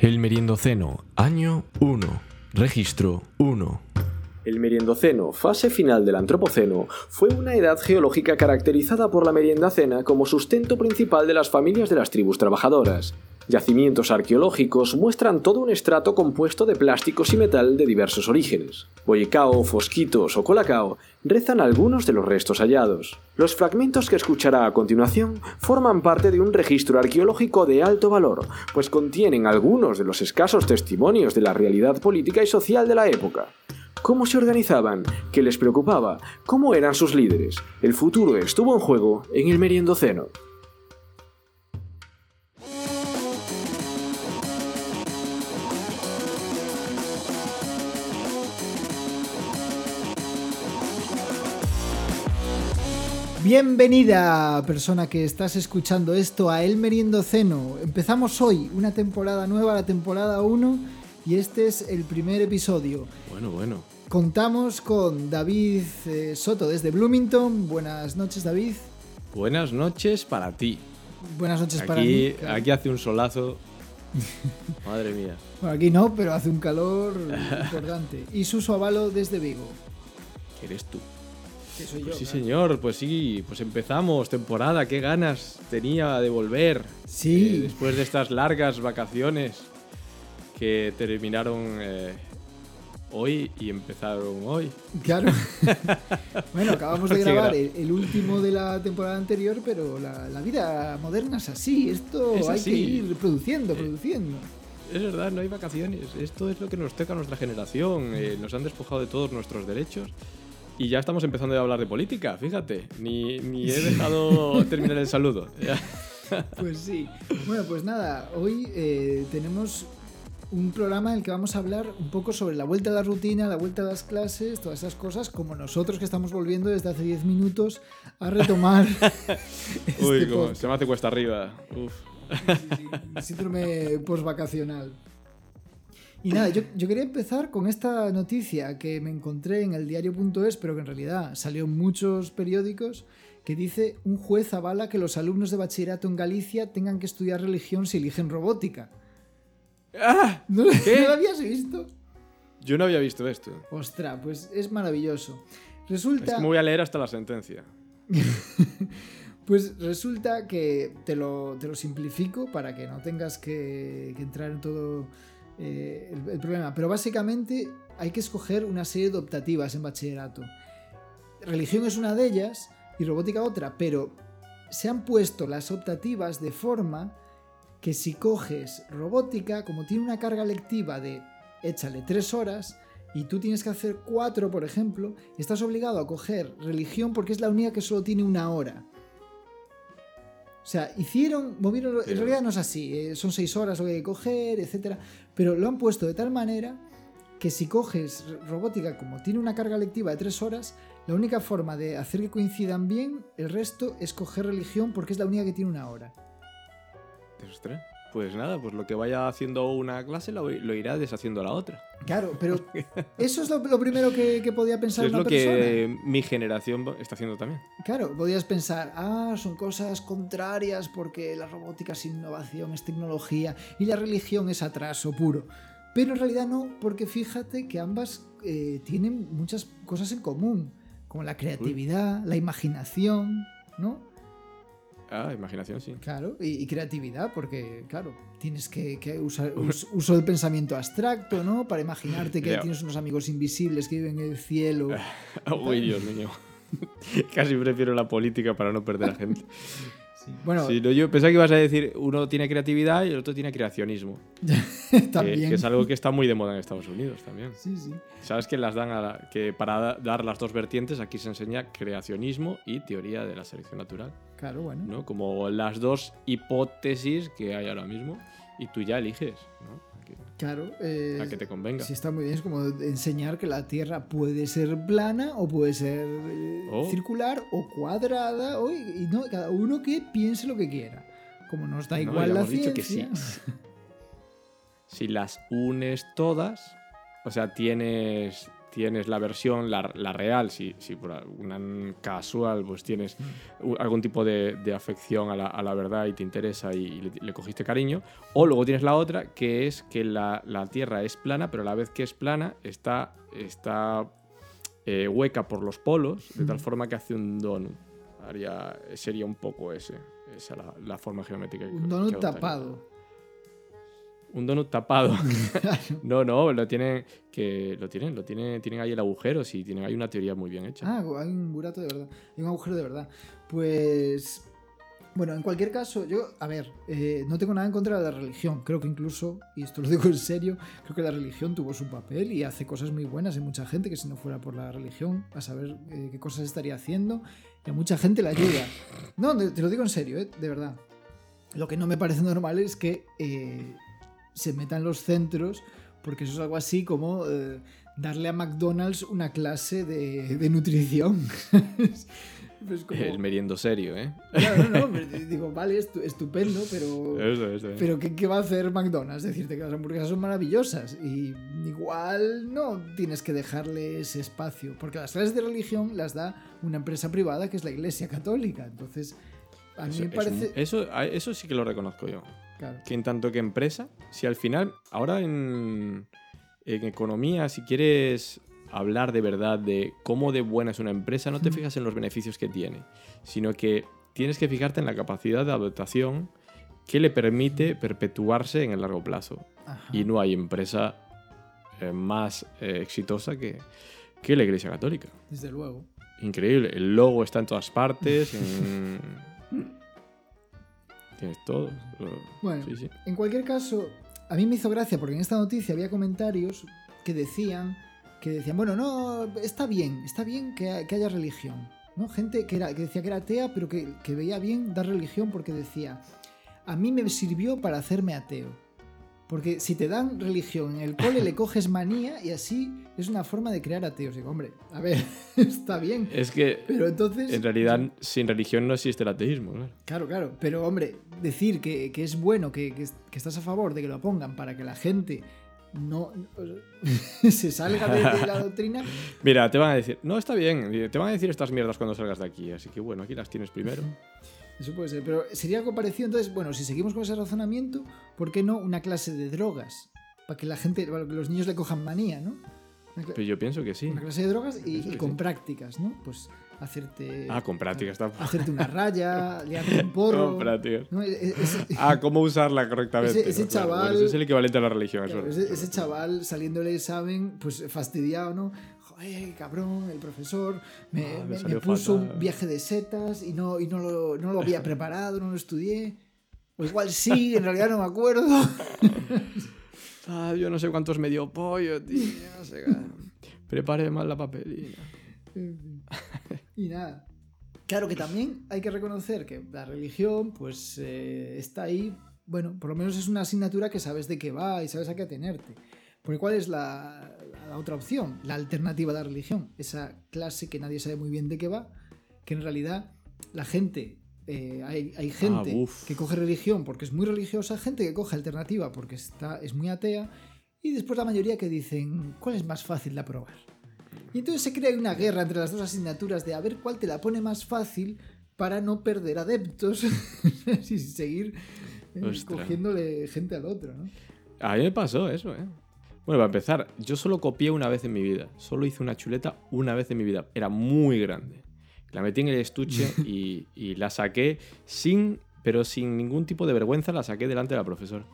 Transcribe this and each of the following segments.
El Meriendoceno, año 1, registro 1. El Meriendoceno, fase final del Antropoceno, fue una edad geológica caracterizada por la meriendacena como sustento principal de las familias de las tribus trabajadoras. Yacimientos arqueológicos muestran todo un estrato compuesto de plásticos y metal de diversos orígenes. Boyecao, fosquitos o colacao rezan algunos de los restos hallados. Los fragmentos que escuchará a continuación forman parte de un registro arqueológico de alto valor, pues contienen algunos de los escasos testimonios de la realidad política y social de la época. ¿Cómo se organizaban? ¿Qué les preocupaba? ¿Cómo eran sus líderes? El futuro estuvo en juego en el Meriendoceno. Bienvenida, persona que estás escuchando esto a El Meriendoceno. Empezamos hoy una temporada nueva, la temporada 1, y este es el primer episodio. Bueno, bueno. Contamos con David eh, Soto desde Bloomington. Buenas noches, David. Buenas noches para ti. Buenas noches para mí. Aquí, aquí hace un solazo. Madre mía. Bueno, aquí no, pero hace un calor importante. Y Suso Avalo desde Vigo. ¿Qué eres tú? Que soy yo. Pues sí, claro. señor, pues sí, pues empezamos temporada. Qué ganas tenía de volver. Sí. Eh, después de estas largas vacaciones que terminaron eh, hoy y empezaron hoy. Claro. bueno, acabamos de grabar gra- el, el último de la temporada anterior, pero la, la vida moderna es así. Esto Es hay así. que ir produciendo, produciendo. Es verdad, no hay vacaciones. Esto es lo que nos toca a nuestra generación. Eh, nos han despojado de todos nuestros derechos. Y ya estamos empezando a hablar de política, fíjate. Ni, ni he dejado terminar el saludo. Pues sí. Bueno, pues nada, hoy eh, tenemos un programa en el que vamos a hablar un poco sobre la vuelta a la rutina, la vuelta a las clases, todas esas cosas, como nosotros que estamos volviendo desde hace 10 minutos a retomar este Uy, como se me hace cuesta arriba. Uf. Sí, sí, síndrome postvacacional. Y nada, yo, yo quería empezar con esta noticia que me encontré en el diario.es, pero que en realidad salió en muchos periódicos, que dice un juez avala que los alumnos de bachillerato en Galicia tengan que estudiar religión si eligen robótica. ¡Ah! ¿No, ¿Qué? ¿no lo habías visto? Yo no había visto esto. Ostras, pues es maravilloso. Es Resulta... que me voy a leer hasta la sentencia. Pues resulta que te lo, te lo simplifico para que no tengas que, que entrar en todo eh, el, el problema. Pero básicamente hay que escoger una serie de optativas en bachillerato. Religión es una de ellas y robótica otra, pero se han puesto las optativas de forma que si coges robótica, como tiene una carga lectiva de échale tres horas, y tú tienes que hacer cuatro, por ejemplo, estás obligado a coger religión porque es la única que solo tiene una hora. O sea, hicieron, movieron, en realidad no es así, eh, son seis horas lo que hay que coger, etcétera, pero lo han puesto de tal manera que si coges robótica como tiene una carga lectiva de tres horas, la única forma de hacer que coincidan bien, el resto es coger religión porque es la única que tiene una hora. Pues nada, pues lo que vaya haciendo una clase lo, lo irá deshaciendo la otra. Claro, pero eso es lo, lo primero que, que podía pensar es una lo persona. que mi generación está haciendo también. Claro, podías pensar, ah, son cosas contrarias porque la robótica es innovación, es tecnología y la religión es atraso puro. Pero en realidad no, porque fíjate que ambas eh, tienen muchas cosas en común, como la creatividad, la imaginación, ¿no? Ah, imaginación, sí. Claro, y, y creatividad, porque, claro, tienes que, que usar us- uso del pensamiento abstracto, ¿no? Para imaginarte que tienes unos amigos invisibles que viven en el cielo. Uy, Dios mío. Casi prefiero la política para no perder a gente. Bueno, Sí, no, yo pensaba que ibas a decir uno tiene creatividad y el otro tiene creacionismo. que- también. Que, es algo que está muy de moda en Estados Unidos también. Sí, sí. Sabes que las dan a la- que para da- dar las dos vertientes aquí se enseña creacionismo y teoría de la selección natural, Claro, bueno. ¿no? Como las dos hipótesis que hay ahora mismo y tú ya eliges, ¿no? Que, Claro. eh, a que te convenga. Sí, está muy bien. Es como enseñar que la Tierra puede ser plana o puede ser eh, Oh. circular o cuadrada. o- y no, cada uno que piense lo que quiera. Como nos da No, igual la hemos dicho ciencia. que Si las unes todas, o sea, tienes tienes la versión, la, la real, si, si por una casual pues tienes u- algún tipo de, de afección a la, a la verdad y te interesa y, y le, le cogiste cariño, o luego tienes la otra que es que la, la Tierra es plana, pero a la vez que es plana está, está eh, hueca por los polos, de tal Mm. forma que hace un donut. Haría, sería un poco ese, esa la, la forma geométrica. que- Un donut tapado. Un donut tapado. No, no, lo tienen, que lo tienen, lo tienen, tienen ahí el agujero, sí, tienen ahí una teoría muy bien hecha. Ah, hay un burato de verdad. Hay un agujero de verdad. Pues. Bueno, en cualquier caso, yo, a ver, eh, no tengo nada en contra de la religión. Creo que incluso, y esto lo digo en serio, creo que la religión tuvo su papel y hace cosas muy buenas. Hay mucha gente que si no fuera por la religión, a saber eh, qué cosas estaría haciendo, y a mucha gente la ayuda. No, te te lo digo en serio, eh, de verdad. Lo que no me parece normal es que eh, se metan los centros, porque eso es algo así como eh, darle a McDonald's una clase de, de nutrición. Pues como- El meriendo serio, ¿eh? Claro, no, no, pero digo, vale, estu- estupendo, pero, Eso, eso. pero ¿qué, qué va a hacer McDonald's? Decirte que las hamburguesas son maravillosas y igual no tienes que dejarle ese espacio, porque las clases de religión las da una empresa privada que es la Iglesia Católica. Entonces, a mí Eso, me parece... un- eso, eso sí que lo reconozco yo. Claro. Que en tanto que empresa, si al final, ahora en, en economía, si quieres hablar de verdad de cómo de buena es una empresa, no te fijas en los beneficios que tiene, sino que tienes que fijarte en la capacidad de adaptación que le permite perpetuarse en el largo plazo. Ajá. Y no hay empresa eh, más eh, exitosa que, que la Iglesia Católica. Desde luego. Increíble. El logo está en todas partes. en- Tienes todo. Bueno. Sí, sí. En cualquier caso, a mí me hizo gracia porque en esta noticia había comentarios que decían que decían, bueno, no, está bien, está bien que, que haya religión. ¿no? Gente que, era, que decía que era atea, pero que, que veía bien dar religión porque decía, a mí me sirvió para hacerme ateo. Porque si te dan religión en el cole le coges manía y así es una forma de crear ateos. Digo, hombre, a ver, está bien. Es que Pero entonces... en realidad sin religión no existe el ateísmo. claro. Claro, claro. Pero, hombre, decir que, que es bueno, que, que- que estás a favor de que lo pongan para que la gente no se salga de, de la doctrina. Mira, te van a decir, no, está bien, te van a decir estas mierdas cuando salgas de aquí, así que bueno, aquí las tienes primero. Eso puede ser. Pero sería algo parecido. Entonces, bueno, si seguimos con ese razonamiento, ¿por qué no una clase de drogas? Para que la gente, para que los niños le cojan manía, ¿no? Pero yo pienso que sí. una clase de drogas y, y con sí. prácticas, ¿no? Pues hacerte. Ah, con práctica está. Hacerte una raya, liarte un porro. Con prácticas. ¿no? E- e- ese- Ah, cómo usarla correctamente. Ese- ese ¿no? Claro, bueno, chaval- ese es el equivalente a la religión. Claro, eso. ese, ese chaval saliendo del examen, pues fastidiado, ¿no? Joder, cabrón, el profesor me, Ah, me me- me puso fatal. un viaje de setas y no, y no, lo, no lo había preparado, no lo estudié. O igual sí, en realidad no me acuerdo. Ah, yo no sé cuántos me dio pollo, tío. No sé. Prepare mal la papelina. y nada. Claro que también hay que reconocer que la religión, pues eh, está ahí. Bueno, por lo menos es una asignatura que sabes de qué va y sabes a qué atenerte. Porque ¿cuál es la, la otra opción? La alternativa a la religión. Esa clase que nadie sabe muy bien de qué va, que en realidad la gente, eh, hay, hay gente buf. que coge religión porque es muy religiosa, gente que coge alternativa porque está, es muy atea, y después la mayoría que dicen, ¿cuál es más fácil de aprobar? Y entonces se crea una guerra entre las dos asignaturas de a ver cuál te la pone más fácil para no perder adeptos y seguir eh, Ostras. cogiéndole gente al otro, ¿no? A mí me pasó eso, ¿eh? Bueno, para empezar, yo solo copié una vez en mi vida. Solo hice una chuleta una vez en mi vida. Era muy grande. La metí en el estuche y, y la saqué sin, pero sin ningún tipo de vergüenza, la saqué delante de la profesora.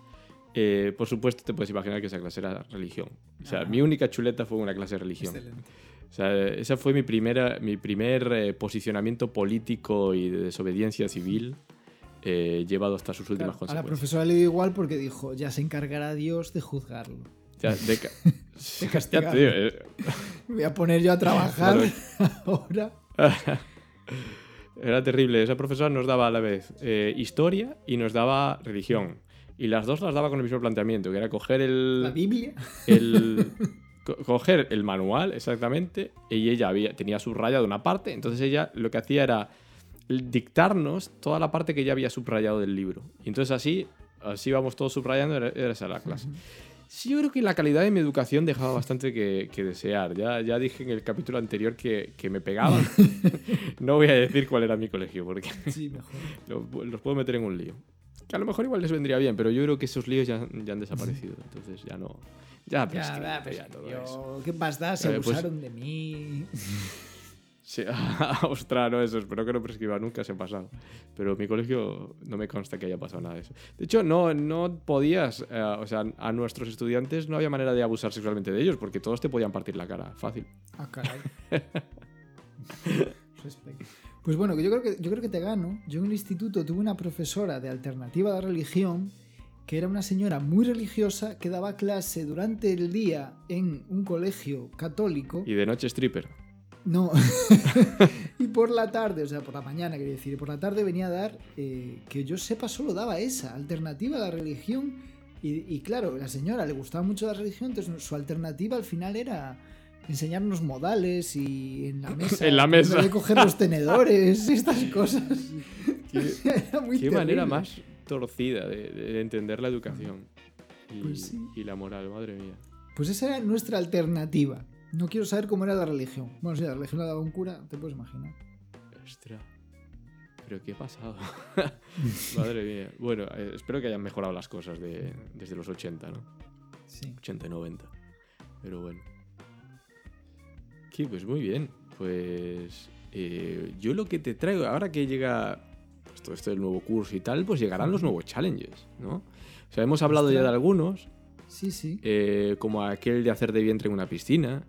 Eh, por supuesto, te puedes imaginar que esa clase era religión. O sea, mi única chuleta fue una clase de religión. Excelente. O sea, ese fue mi, primera, mi primer eh, posicionamiento político y de desobediencia civil eh, llevado hasta sus últimas Claro, a la consecuencias. profesora le dio igual porque dijo, ya se encargará Dios de juzgarlo. Ya, de ya te digo, eh, voy a poner yo a trabajar ahora. Era terrible. Esa profesora nos daba a la vez eh, historia y nos daba religión. Y las dos las daba con el mismo planteamiento, que era coger La el, Biblia. el- co- coger el manual exactamente y ella había, tenía subrayado una parte, entonces ella lo que hacía era dictarnos toda la parte que ya había subrayado del libro. Y entonces así, así íbamos todos subrayando, era, era esa la clase. Sí, yo creo que la calidad de mi educación dejaba bastante que, que desear. Ya, ya dije en el capítulo anterior que, que me pegaban. no voy a decir cuál era mi colegio, porque Sí, mejor. los, los puedo meter en un lío. Que a lo mejor igual les vendría bien, pero yo creo que esos líos ya, ya han desaparecido. Entonces ya no. Ya, Ya, va, ya pues, todo yo- eso. ¿Qué más da? Se Eh, pues- abusaron de mí. Sí, ostras, no, eso. Espero que no prescriba nunca, se ha pasado. Pero en mi colegio no me consta que haya pasado nada de eso. De hecho, no, no podías. eh, o sea, a nuestros estudiantes no había manera de abusar sexualmente de ellos, porque todos te podían partir la cara. Fácil. Ah, caray. Pues bueno, yo creo, que, yo creo que te gano. Yo en el instituto tuve una profesora de alternativa de religión que era una señora muy religiosa que daba clase durante el día en un colegio católico. Y de noche stripper. No. y por la tarde, o sea, por la mañana quería decir, y por la tarde venía a dar, eh, que yo sepa, solo daba esa, alternativa a la religión. Y, y claro, la señora le gustaba mucho la religión, entonces su alternativa al final era enseñarnos modales y en la mesa. En la mesa. de coger los tenedores, estas cosas. Qué, Era muy qué manera más torcida de, de entender la educación. Y, Pues sí. y la moral, madre mía. Pues esa era nuestra alternativa. No quiero saber cómo era la religión. Bueno, si la religión la daba un cura, te puedes imaginar. Ostras. Pero qué ha pasado. madre mía. Bueno, eh, espero que hayan mejorado las cosas de- desde los 80, ¿no? Sí. 80 y 90. Pero bueno. Sí, pues muy bien. Pues eh, yo lo que te traigo, ahora que llega pues, todo esto del nuevo curso y tal, pues llegarán los nuevos challenges, ¿no? O sea, hemos hablado ya de algunos, Sí, sí. eh, como aquel de hacer de vientre en una piscina,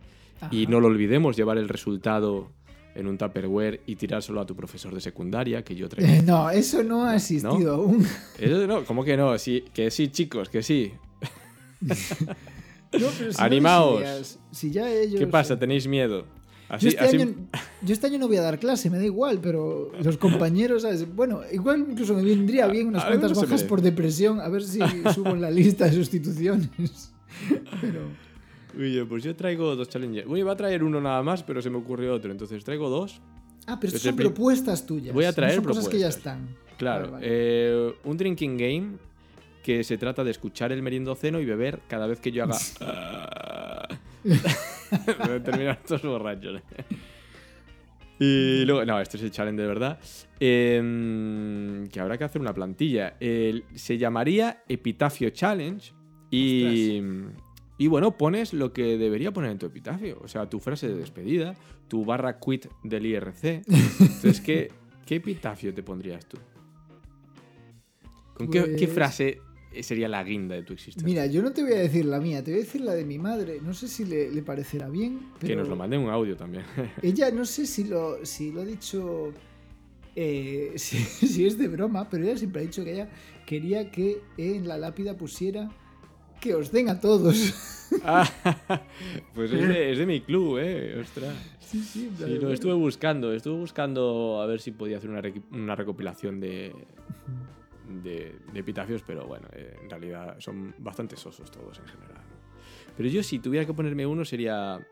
y no lo olvidemos, llevar el resultado en un Tupperware y tirárselo a tu profesor de secundaria, que yo traigo. Eh, no, eso no ha existido aún. Eso no, ¿cómo que no? Sí, que sí, chicos, que sí. No, pero si no Animaos. deseas, si ya ellos. ¿Qué pasa? ¿Tenéis miedo? Yo este, así- año, yo este año no voy a dar clase, me da igual, pero los compañeros, ¿sabes? Bueno, igual incluso me vendría bien unas cuantas bajas por depresión, a ver si subo en la lista de sustituciones. Pero. Oye, pues yo traigo dos challenges. Bueno, iba a traer uno nada más, pero se me ocurrió otro. Entonces traigo dos. Ah, pero son propuestas tuyas. Voy a traer no son cosas que ya propuestas. están. Claro, Vale, vale. eh, un drinking game que se trata de escuchar el meriendoceno y beber cada vez que yo haga. Voy a terminar todos borrachos. Y luego, no, este es el challenge de verdad. Em, que habrá que hacer una plantilla. Se llamaría Epitafio Challenge. Y, y bueno, pones lo que debería poner en tu epitafio. O sea, tu frase de despedida, tu barra quit del IRC. Entonces, ¿qué, qué epitafio te pondrías tú? ¿Con qué, qué Pues- frase sería la guinda de tu existencia? Mira, yo no te voy a decir la mía, te voy a decir la de mi madre. No sé si le, le parecerá bien. Pero Que nos lo manden un audio también. Ella no sé si lo, si lo ha dicho. eh, si, si es de broma, pero ella siempre ha dicho que ella quería que en la lápida pusiera que os den a todos. Ah, pues es de, es de mi club, ¿eh? Ostras. sí, sí, Sí, lo estuve buscando. Estuve buscando a ver si podía hacer una, recopilación de, de, de epitafios, pero bueno, eh, en realidad son bastante sosos todos en general. Pero yo, si tuviera que ponerme uno, sería.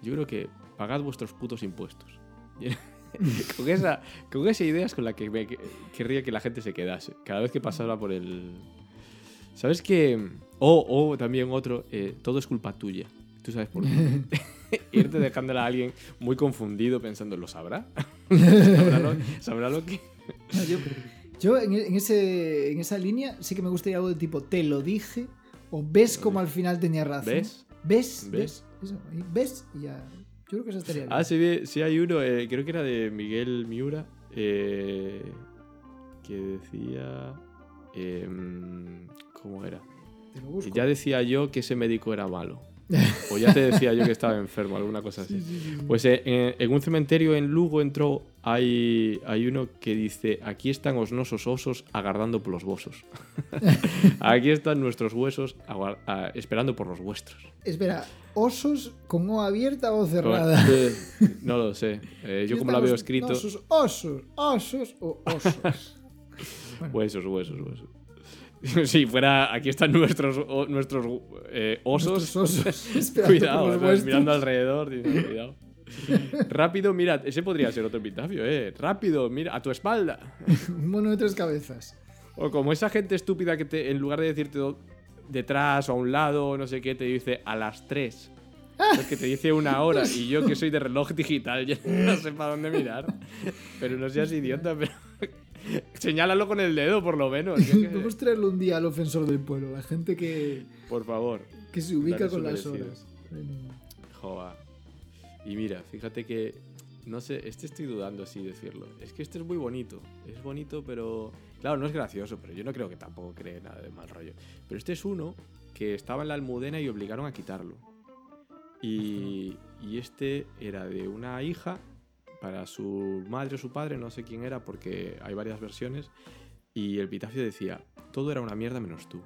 Yo creo que pagad vuestros putos impuestos. con, esa, con esa idea es con la que me que- querría que la gente se quedase. Cada vez que pasara por el. ¿Sabes qué? O, o también otro, eh, todo es culpa tuya. ¿Tú sabes por qué? Irte dejándola a alguien muy confundido pensando, ¿lo sabrá? ¿Sabrá lo, sabrá lo que.? No, yo yo en, en ese, en esa línea sí que me gustaría algo de tipo te lo dije o ves como al final tenía razón. ¿Ves? ¿Ves? ¿Ves? ¿Ves? Y ya. Yo creo que eso estaría bien. Ah, sí, sí hay uno, eh, creo que era de Miguel Miura, eh, que decía... em, ¿Cómo era? Te lo busco. Ya decía yo que ese médico era malo. O ya te decía yo que estaba enfermo, alguna cosa así. Sí, sí, sí, sí. Pues eh, en, un cementerio en Lugo entró, hay, hay uno que dice, aquí están os nosos osos agardando por los vosos. aquí están nuestros huesos a- esperando por los vuestros. Espera, osos con O abierta o cerrada. No lo sé. Eh, yo como la veo escrito... Osos, osos, osos o osos. Bueno, Huesos, huesos, huesos. Si fuera, aquí están nuestros, o- nuestros eh, osos. nuestros osos. Cuidado, mirando alrededor. diciendo, cuidado. Rápido, mira, ese podría ser otro epitafio, eh. Rápido, mira, a tu espalda. Un mono de tres cabezas. O como esa gente estúpida que te, en lugar de decirte detrás o a un lado o no sé qué te dice a las 3. Es que te dice una hora y yo que soy de reloj digital ya no sé para dónde mirar. Pero no seas idiota, pero señálalo con el dedo por lo menos. a traerle un día al ofensor del pueblo, la gente que, Por favor. que se ubica con las merecido. horas. Joa. Y mira, fíjate que. No sé, este estoy dudando si decirlo. Es que este es muy bonito. Es bonito, pero. Claro, no es gracioso, pero yo no creo que tampoco cree nada de mal rollo. Pero este es uno que estaba en la almudena y obligaron a quitarlo. Y, y este era de una hija para su madre o su padre, no sé quién era porque hay varias versiones. Y el epitafio decía: Todo era una mierda menos tú.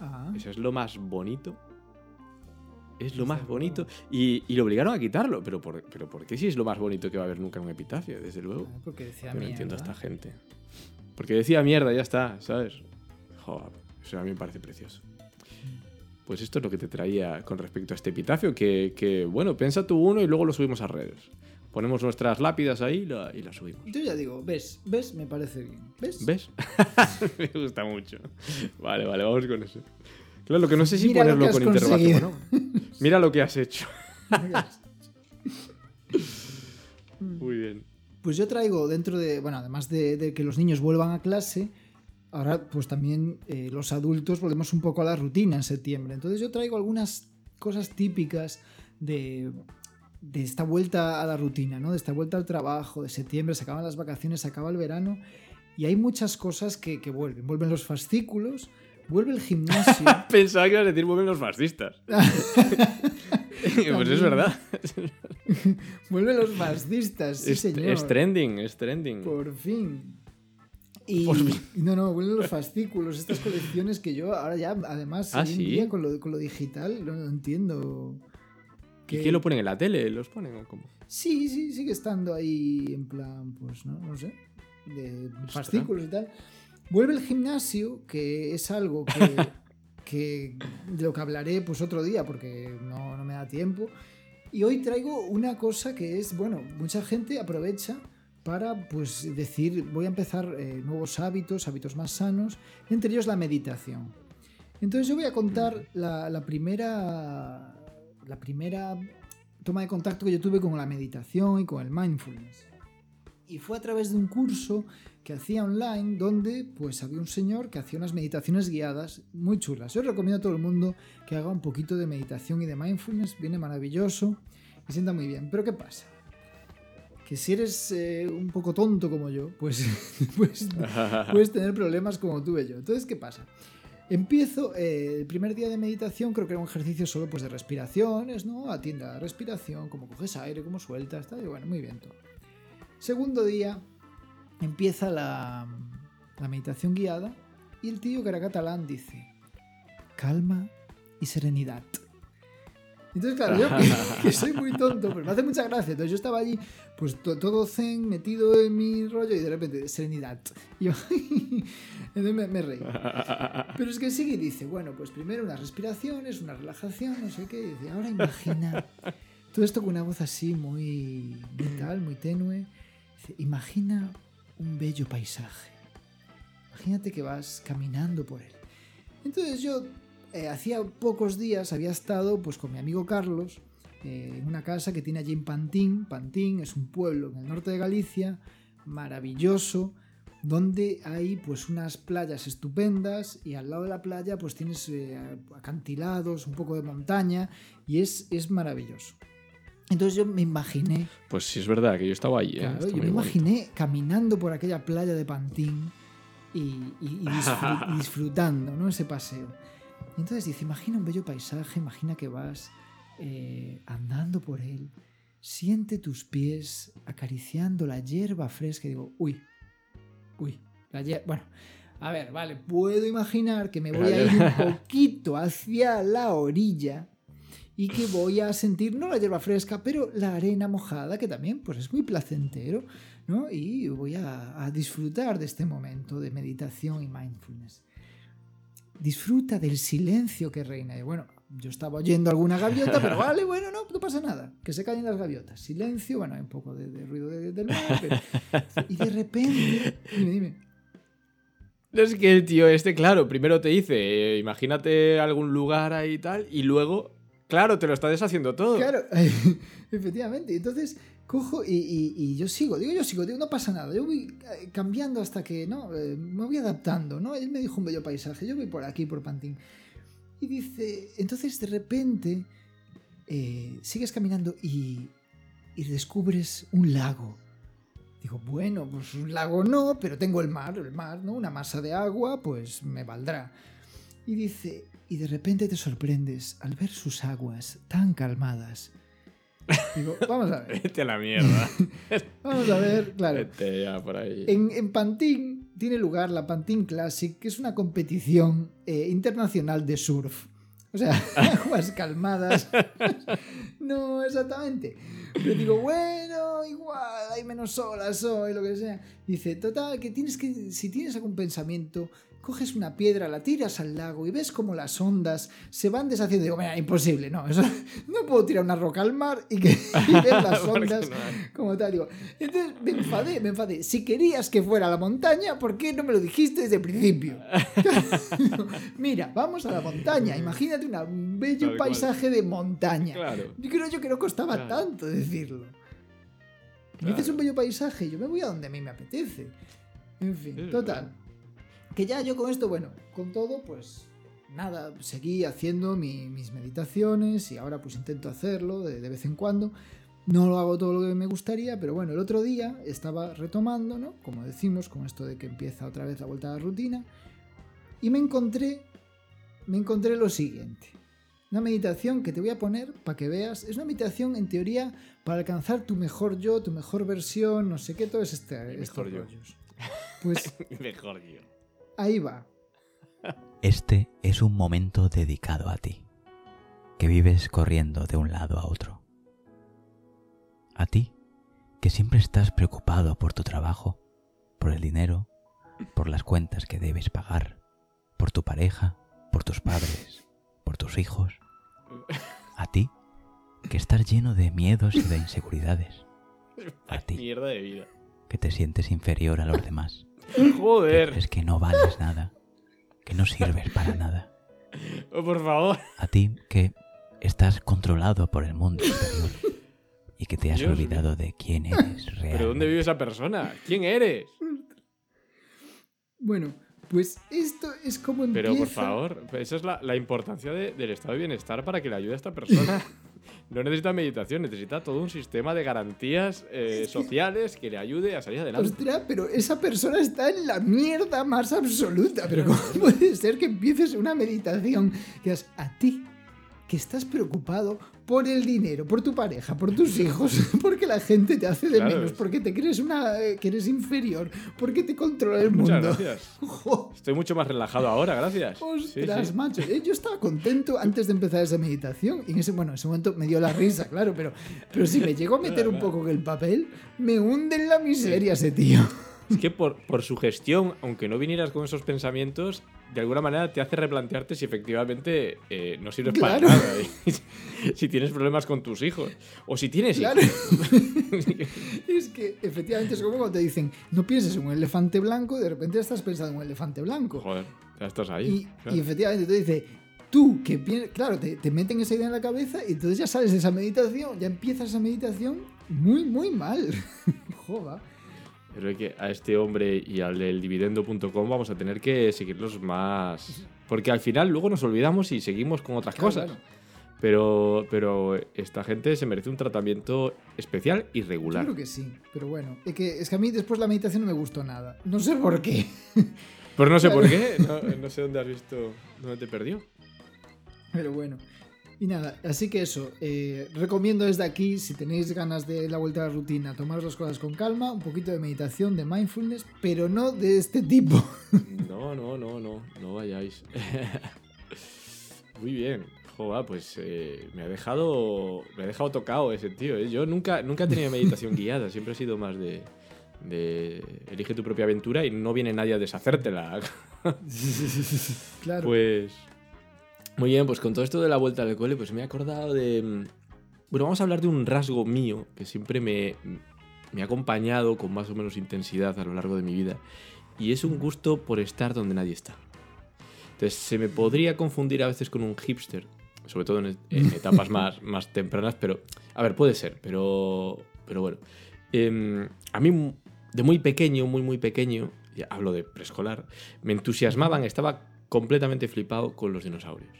Ah, Eso es lo más bonito. Es lo más bonito. Y, y lo obligaron a quitarlo. Pero por, pero ¿por qué si es lo más bonito que va a haber nunca en un epitafio? Desde luego. porque decía Yo no entiendo a mierda. esta gente. Porque decía mierda, ya está, ¿sabes? Joder, eso a mí me parece precioso. Pues esto es lo que te traía con respecto a este epitafio. Que, que, bueno, piensa tú uno y luego lo subimos a redes. Ponemos nuestras lápidas ahí y la, y la subimos. Yo ya digo, ves, ves, me parece bien. ¿Ves? ¿Ves? me gusta mucho. Vale, vale, vamos con eso. Claro, lo que no sé si Mira lo ponerlo que has con interrogación o conseguido. no. Mira lo que has hecho. Muy bien. Pues yo traigo dentro de, bueno, además de, de que los niños vuelvan a clase, ahora pues también eh, los adultos volvemos un poco a la rutina en septiembre. Entonces yo traigo algunas cosas típicas de, de esta vuelta a la rutina, ¿no? De esta vuelta al trabajo, de septiembre, se acaban las vacaciones, se acaba el verano y hay muchas cosas que, que vuelven. Vuelven los fascículos, vuelve el gimnasio. Pensaba que ibas a decir vuelven los fascistas. pues es verdad. vuelven los fascistas, sí es, señor. es trending, es trending. Por fin. Y, Por fin. no, no, vuelven los fascículos, estas colecciones que yo ahora ya, además, ¿Ah, sí? día con lo, con lo digital, no, no entiendo. ¿Y qué lo ponen en la tele? ¿Los ponen o cómo? Sí, sí, sigue estando ahí en plan, pues no, no sé, de fascículos y tal. Vuelve el gimnasio, que es algo que, que de lo que hablaré pues otro día porque no, no me da tiempo. Y hoy traigo una cosa que es, bueno, mucha gente aprovecha para pues decir, voy a empezar eh, nuevos hábitos, hábitos más sanos, entre ellos la meditación. Entonces yo voy a contar la, la primera la primera toma de contacto que yo tuve con la meditación y con el mindfulness. Y fue a través de un curso que hacía online donde pues había un señor que hacía unas meditaciones guiadas muy chulas. Yo recomiendo a todo el mundo que haga un poquito de meditación y de mindfulness, viene maravilloso y sienta muy bien. Pero ¿qué pasa? Que si eres eh, un poco tonto como yo, pues, pues puedes tener problemas como tuve yo. Entonces, ¿qué pasa? Empiezo eh, el primer día de meditación, creo que era un ejercicio solo pues de respiraciones, ¿no? Atiende a la respiración, cómo coges aire, cómo sueltas, tal, y bueno, muy bien todo. Segundo día, empieza la, la meditación guiada y el tío que era catalán dice, calma y serenidad. Entonces, claro, yo que soy muy tonto, pero me hace mucha gracia. Entonces yo estaba allí, pues to- todo zen, metido en mi rollo y de repente, serenidad. Y yo, entonces me, me reí. Pero es que sigue y dice, bueno, pues primero unas respiraciones, una relajación, no sé qué. Y dice, ahora imagina todo esto con una voz así muy, muy tal, muy tenue. Dice, imagina un bello paisaje. Imagínate que vas caminando por él. Entonces yo eh, hacía pocos días había estado pues con mi amigo Carlos eh, en una casa que tiene allí en Pantín. Pantín es un pueblo en el norte de Galicia, maravilloso, donde hay pues unas playas estupendas y al lado de la playa pues tienes eh, acantilados, un poco de montaña y es, es maravilloso. Entonces yo me imaginé, Pues sí, es verdad que yo estaba ahí. claro, yo me bonito. imaginé caminando por aquella playa de Pantín y, y disfrutando ¿no? ese paseo. Y entonces dice, imagina un bello paisaje, imagina que vas eh, andando por él, siente tus pies acariciando la hierba fresca y digo, uy, uy, la hierba, bueno, a ver, vale, puedo imaginar que me voy a ir un poquito hacia la orilla y que voy a sentir no la hierba fresca, pero la arena mojada, que también pues es muy placentero, ¿no? Y voy a, a disfrutar de este momento de meditación y mindfulness. Disfruta del silencio que reina. Y bueno, yo estaba oyendo alguna gaviota, pero vale, bueno, no, no pasa nada. Que se callen las gaviotas. Silencio, bueno, hay un poco de, de ruido de- del mar, pero- Y de repente, dime, dime. Es que el tío este, claro, primero te dice, eh, imagínate algún lugar ahí y tal, y luego, claro, te lo está deshaciendo todo. Claro, efectivamente. Entonces, cojo y, y- yo sigo, digo, yo sigo, digo, no pasa nada. Yo voy eh, cambiando hasta que, ¿no? Eh, me voy adaptando, ¿no? Él me dijo un bello paisaje, yo voy por aquí, por Pantín. Y dice, entonces de repente eh, sigues caminando y, y descubres un lago. Digo, bueno, pues un lago no, pero tengo el mar, el mar, ¿no? Una masa de agua, pues me valdrá. Y dice, y de repente te sorprendes al ver sus aguas tan calmadas. Digo, vamos a ver, Vete a la mierda. vamos a ver, claro. Vete ya por ahí. En, en Pantín tiene lugar la Pantín Classic, que es una competición eh, internacional de surf. O sea, aguas calmadas. no exactamente. Pero digo, bueno, igual, hay menos olas hoy, lo que sea. Dice, total, que tienes que, si tienes algún pensamiento, coges una piedra, la tiras al lago y ves como las ondas se van deshaciendo. Digo, mira, imposible, no, eso, no puedo tirar una roca al mar y, que, y ver las ondas como tal. Digo, entonces me enfadé, me enfadé. Si querías que fuera a la montaña, ¿por qué no me lo dijiste desde el principio? Mira, vamos a la montaña. Imagínate un bello cual. paisaje de montaña. Claro. Yo creo yo que no costaba Claro. tanto decirlo. Me Claro. dices un bello paisaje, yo me voy a donde a mí me apetece. En fin, total. Que ya yo con esto, bueno, con todo, pues nada, seguí haciendo mi- mis meditaciones y ahora pues intento hacerlo de, de vez en cuando. No lo hago todo lo que me gustaría, pero bueno, el otro día estaba retomando, ¿no? Como decimos, con esto de que empieza otra vez la vuelta a la rutina. Y me encontré, me encontré lo siguiente. Una meditación que te voy a poner para que veas. Es una meditación en teoría para alcanzar tu mejor yo, tu mejor versión, no sé qué, todo es este, estos mejor yo. rollos. Pues Mejor yo. Ahí va. Este es un momento dedicado a ti, que vives corriendo de un lado a otro. A ti, que siempre estás preocupado por tu trabajo, por el dinero, por las cuentas que debes pagar, por tu pareja, por tus padres, por tus hijos. A ti, que estás lleno de miedos y de inseguridades, A ti. Mierda de vida. que te sientes inferior a los demás, Joder. crees que no vales nada, que no sirves para nada. Oh, por favor. A ti que estás controlado por el mundo exterior y que te has Dios mío. olvidado de quién eres realmente. ¿Pero dónde vive esa persona? ¿Quién eres? Bueno, pues esto es como empieza. Pero por favor, esa es la, la importancia de- del estado de bienestar para que le ayude a esta persona. No necesita meditación, necesita todo un sistema de garantías eh, sociales que le ayude a salir adelante. Ostras, pero esa persona está en la mierda más absoluta. Pero ¿cómo puede ser que empieces una meditación que es a ti, que estás preocupado por el dinero, por tu pareja, por tus hijos, porque la gente te hace de Claro. menos, porque te crees una, eh, que eres inferior, porque te controla el Muchas mundo? gracias. Jo, Estoy mucho más relajado ahora, gracias. Ostras, sí. macho. Eh, Yo estaba contento antes de empezar esa meditación. Y en ese, bueno, en ese momento me dio la risa, claro, pero, pero si me llego a meter un poco en el papel, me hunde en la miseria ese tío. Es que por, por su gestión, aunque no vinieras con esos pensamientos, de alguna manera te hace replantearte si efectivamente eh, no sirves Claro. para nada. si tienes problemas con tus hijos. O si tienes Claro. hijos. es que efectivamente es como cuando te dicen, no pienses en un elefante blanco, de repente estás pensando en un elefante blanco. Joder, ya estás ahí. Y, claro. y efectivamente te dice, tú que piensas, claro, te, te meten esa idea en la cabeza y entonces ya sales de esa meditación, ya empiezas esa meditación muy, muy mal. Joda. Pero es que a este hombre y al del dividendo.com vamos a tener que seguirlos más. Porque al final luego nos olvidamos y seguimos con otras Claro, cosas. claro. Pero, pero esta gente se merece un tratamiento especial y regular. creo que sí, pero bueno, es que, es que a mí después la meditación no me gustó nada. No sé por qué. Pero no sé Claro. por qué. No, no sé dónde has visto. ¿Dónde te perdió? Pero bueno. Y nada, así que eso, eh, recomiendo desde aquí, si tenéis ganas de la vuelta a la rutina, tomaros las cosas con calma, un poquito de meditación, de mindfulness, pero no de este tipo. No, no, no, no. No vayáis. Muy bien. Joder, pues eh, me ha dejado. Me ha dejado tocado ese tío. ¿eh? Yo nunca, nunca he tenido meditación guiada. Siempre he sido más de. de elige tu propia aventura y no viene nadie a deshacértela. Claro. Pues. Muy bien, pues con todo esto de la vuelta al cole, pues me he acordado de. mm, Bueno, vamos a hablar de un rasgo mío que siempre me, me ha acompañado con más o menos intensidad a lo largo de mi vida. y es un gusto por estar donde nadie está. Entonces se me podría confundir a veces con un hipster, sobre todo en, en etapas más, más tempranas, pero a ver, puede ser, pero, pero bueno. Em, a mí de muy pequeño, muy muy pequeño, ya hablo de preescolar, me entusiasmaban, estaba completamente flipado con los dinosaurios.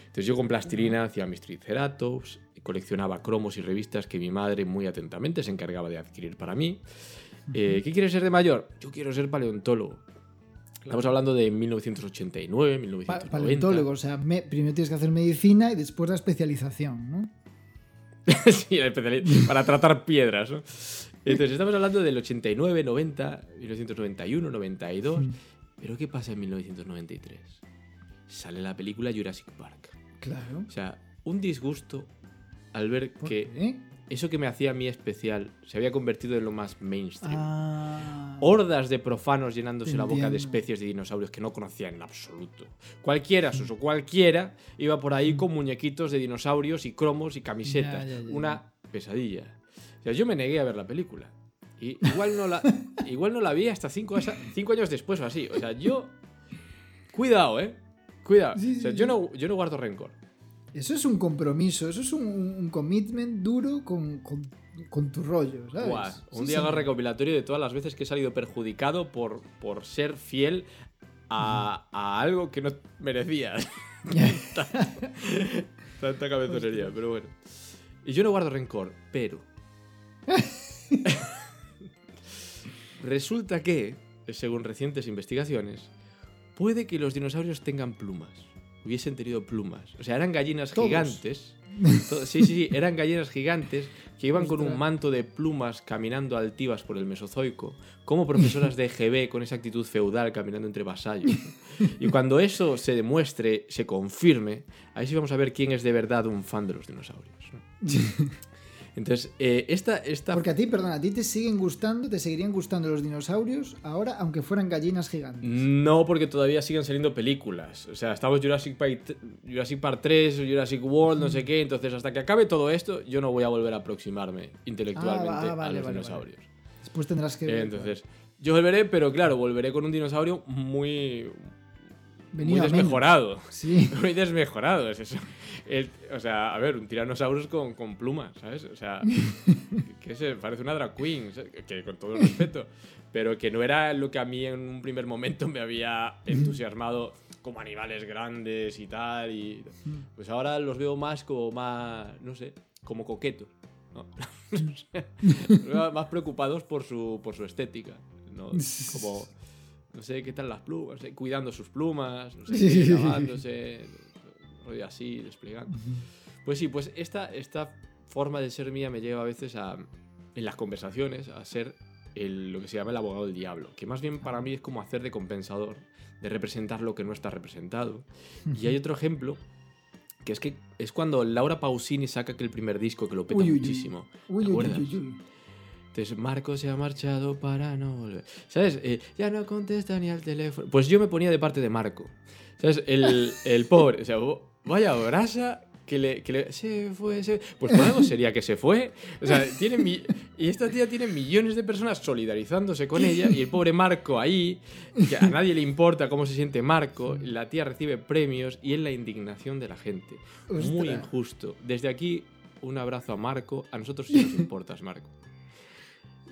Entonces yo con plastilina hacía mis triceratops, coleccionaba cromos y revistas que mi madre muy atentamente se encargaba de adquirir para mí. Eh, ¿Qué quieres ser de mayor? Yo quiero ser paleontólogo. Estamos hablando de 1989, Pa- 1990. paleontólogo, o sea, me- primero tienes que hacer medicina y después la especialización, ¿no? sí, la especiali- para tratar piedras. ¿no? Entonces estamos hablando del 89, 90, 1991, 92. Mm. Pero ¿qué pasa en 1993? Sale la película Jurassic Park. Claro. O sea, un disgusto al ver ¿Por que qué? eso que me hacía a mí especial se había convertido en lo más mainstream. Ah, Hordas de profanos llenándose la boca de especies de dinosaurios que no conocía en absoluto. Cualquiera, Suso, cualquiera iba por ahí con muñequitos de dinosaurios y cromos y camisetas. Ya, ya, ya, Una pesadilla. O sea, yo me negué a ver la película. Y igual no la, igual no la vi hasta cinco, cinco años después o así. O sea, yo... Cuidado, ¿eh? Cuidado. Sí, O sea, sí, yo no, yo no guardo rencor. Eso es un compromiso, eso es un, un commitment duro con, con, con tu rollo, ¿sabes? Un día hago recopilatorio de todas las veces que he salido perjudicado por, por ser fiel a, a algo que no merecía. Tanta cabezonería, pero bueno. Y yo no guardo rencor, pero. Resulta que, según recientes investigaciones, puede que los dinosaurios tengan plumas. Hubiesen tenido plumas. O sea, eran gallinas Todos. gigantes. Sí, sí, sí, eran gallinas gigantes que iban con un manto de plumas caminando altivas por el Mesozoico, como profesoras de GB con esa actitud feudal caminando entre vasallos. Y cuando eso se demuestre, se confirme, ahí sí vamos a ver quién es de verdad un fan de los dinosaurios. Entonces, eh, esta, esta Porque a ti, perdona, a ti te siguen gustando, te seguirían gustando los dinosaurios ahora, aunque fueran gallinas gigantes. No, porque todavía siguen saliendo películas. O sea, estamos Jurassic Park, Jurassic Park 3 o Jurassic World, no sé qué. Entonces, hasta que acabe todo esto, yo no voy a volver a aproximarme intelectualmente Ah, va- vale, a los vale, dinosaurios. Después tendrás que Eh, entonces, yo volveré, pero claro, volveré con un dinosaurio muy, muy desmejorado. Sí. Muy desmejorado es eso. El- o sea, a ver, un tiranosaurus con, con plumas, ¿sabes? O sea, que se parece una drag queen, sea, que con todo el respeto, pero que no era lo que a mí en un primer momento me había entusiasmado como animales grandes y tal. Y, pues ahora los veo más como más, no sé, como coquetos. ¿no? Más preocupados por su, por su estética. ¿no? Como, no sé, qué tal las plumas, eh, cuidando sus plumas, no sé, qué, lavándose, rollo así, desplegando. Pues sí, pues esta, esta forma de ser mía me lleva a veces a, en las conversaciones, a ser el- lo que se llama el abogado del diablo, que más bien para mí es como hacer de compensador, de representar lo que no está representado. Y hay otro ejemplo, que es que es cuando Laura Pausini saca que el primer disco, que lo peta Uy, uy, uy. muchísimo. Uy, ¿Te acuerdas? Entonces, Marco se ha marchado para no volver. ¿Sabes? Eh, ya no contesta ni al teléfono. Pues yo me ponía de parte de Marco. ¿Sabes? El, el pobre. O sea, vaya brasa que le, que le- Se fue, se Pues por algo sería que se fue. O sea, tiene mi- y esta tía tiene millones de personas solidarizándose con ella y el pobre Marco ahí, que a nadie le importa cómo se siente Marco. La tía recibe premios y es la indignación de la gente. Muy injusto. Desde aquí, un abrazo a Marco. A nosotros sí nos importas, Marco.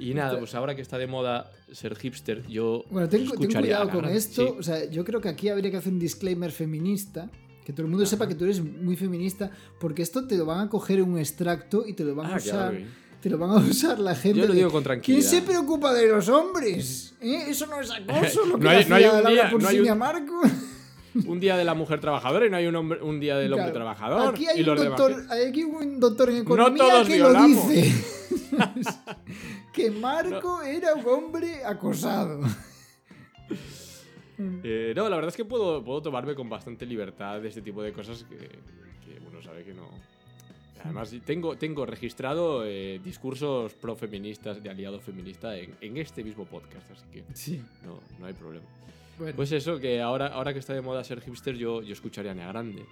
Y nada, pues ahora que está de moda ser hipster, yo Bueno, ten, ten escucharía a cuidado con esto. sí. O sea, yo creo que aquí habría que hacer un disclaimer feminista. Que todo el mundo sepa que tú eres muy feminista. Porque esto te lo van a coger en un extracto y te lo van a Ah, usar. Te lo van a usar la gente. Yo lo de, digo con ¿Quién tranquilidad. se preocupa de los hombres? ¿Eh? Eso no es acoso lo que No hay- no un día- no hay Pausini un- a Marco. Un día de la mujer trabajadora y no hay un, hombre, un día del hombre Claro. trabajador. Aquí hay, y los demás doctor, que- hay aquí un doctor en economía todos que violamos. lo dice. Que Marco era un hombre acosado. Eh, no, la verdad es que puedo, puedo tomarme con bastante libertad de este tipo de cosas que, que uno sabe que no. Además, tengo, tengo registrado eh, discursos pro-feministas, de aliado feminista, en, en este mismo podcast, así que Sí. no, no hay problema. Bueno, Pues eso, que ahora, ahora que está de moda ser hipster, yo, yo escucharía a Nea Grande.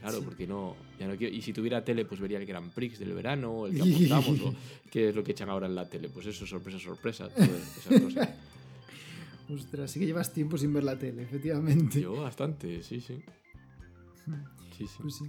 Claro, porque no, ya no quiero. Y si tuviera tele, pues vería el Grand Prix del verano, el que apostamos, o qué es lo que echan ahora en la tele. Pues eso, sorpresa, sorpresa, todas esas cosas. Ostras, sí que llevas tiempo sin ver la tele, efectivamente. Yo bastante, sí, sí. Sí, sí. Pues sí.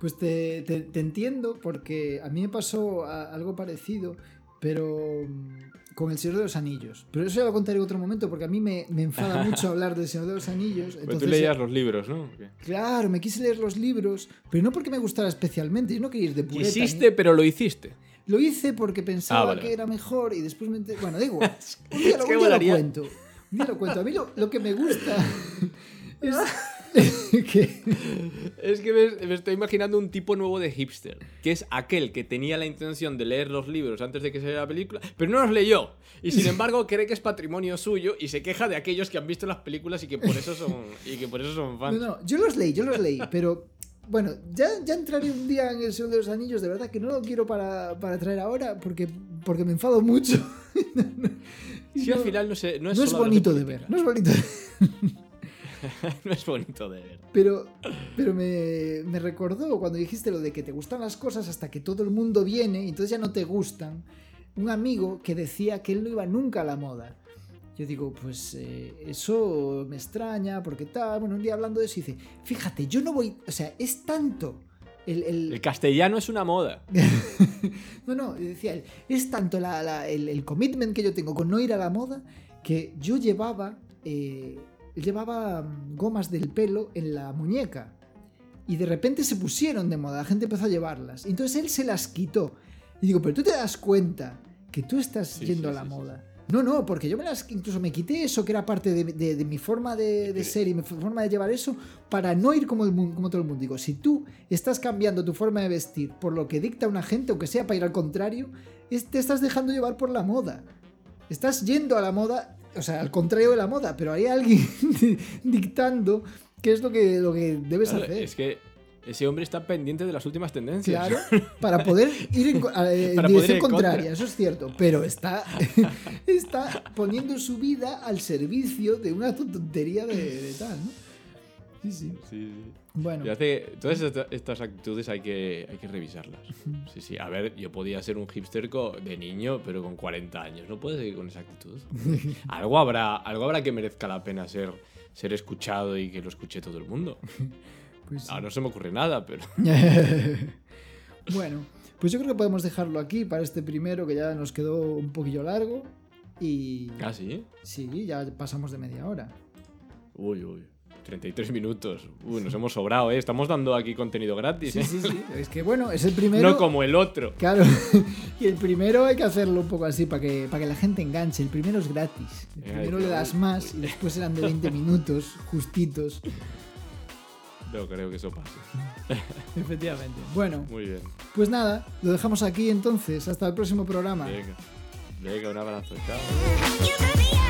Pues te, te- te entiendo porque a mí me pasó algo parecido, pero mm, con El Señor de los Anillos. Pero eso ya lo contaré en otro momento porque a mí me, me enfada mucho hablar del Señor de los Anillos. Pero tú entonces- leías los libros, ¿no? Claro, me quise leer los libros, pero no porque me gustara especialmente, yo no quería ir de pureta. Quisiste, pero lo hiciste. Lo hice porque pensaba Ah, vale, que era mejor y después me... enter- Bueno, da igual. Un día, lo- Es que un día lo cuento. Un día lo cuento. A mí lo, lo que me gusta es... Es que me, me estoy imaginando un tipo nuevo de hipster, que es aquel que tenía la intención de leer los libros antes de que saliera la película, pero no los leyó. Y sin embargo cree que es patrimonio suyo y se queja de aquellos que han visto las películas y que por eso son, y que por eso son fans. No, no, yo los leí, yo los leí, pero bueno, ya, ya entraré un día en el Señor de los Anillos, de verdad que no lo quiero para, para traer ahora porque, porque me enfado mucho. Si al final no, sé, no es, No es bonito de ver, no es bonito de ver. no es bonito de ver. Pero, pero me, me recordó cuando dijiste lo de que te gustan las cosas hasta que todo el mundo viene y entonces ya no te gustan. Un amigo que decía que él no iba nunca a la moda. Yo digo, pues eh, eso me extraña, porque tal. Bueno, un día hablando de eso dice, fíjate, yo no voy, o sea, es tanto el, el- El castellano es una moda. no, no, decía él, es tanto la- la- el, el commitment que yo tengo con no ir a la moda que yo llevaba, eh, llevaba mm, gomas del pelo en la muñeca. Y de repente se pusieron de moda, la gente empezó a llevarlas. Y entonces él se las quitó. Y digo, pero tú te das cuenta que tú estás Sí, yendo sí, a la sí, moda. No, no, porque yo me las incluso me quité eso que era parte de, de- de mi forma de, de ser y mi forma de llevar eso para no ir como, el, como todo el mundo. Digo, si tú estás cambiando tu forma de vestir por lo que dicta una gente, aunque sea para ir al contrario, es- te estás dejando llevar por la moda. Estás yendo a la moda, o sea, al contrario de la moda, pero hay alguien dictando qué es lo que, lo que debes Claro, hacer. es que ese hombre está pendiente de las últimas tendencias. Claro, para poder ir en, eh, en Para poder dirección ir en contra. contraria, eso es cierto, pero está, está poniendo su vida al servicio de una tontería de, de tal, ¿no? Sí, sí. Sí, sí. Bueno, hace- todas esta- estas actitudes hay que, hay que revisarlas. Sí, sí. A ver, yo podía ser un hipster de niño, pero con 40 años. No puedes seguir con esa actitud. algo, habrá, algo habrá que merezca la pena ser, ser escuchado y que lo escuche todo el mundo. pues sí. Ah, no se me ocurre nada, pero. bueno, pues yo creo que podemos dejarlo aquí para este primero que ya nos quedó un poquillo largo y Ah, sí. sí, ya pasamos de media hora. Uy, uy. 33 minutos. Uy, nos hemos sobrado, ¿eh? Estamos dando aquí contenido gratis, Sí, ¿eh? sí, sí, es que bueno, es el primero. No como el otro. Claro, y el primero hay que hacerlo un poco así para que, para que la gente enganche. El primero es gratis. El primero le das más y después serán de 20 minutos, justitos. No creo que eso pase. Efectivamente. Bueno, Muy bien. pues nada, lo dejamos aquí entonces. Hasta el próximo programa. Venga. Venga, un abrazo. Chao.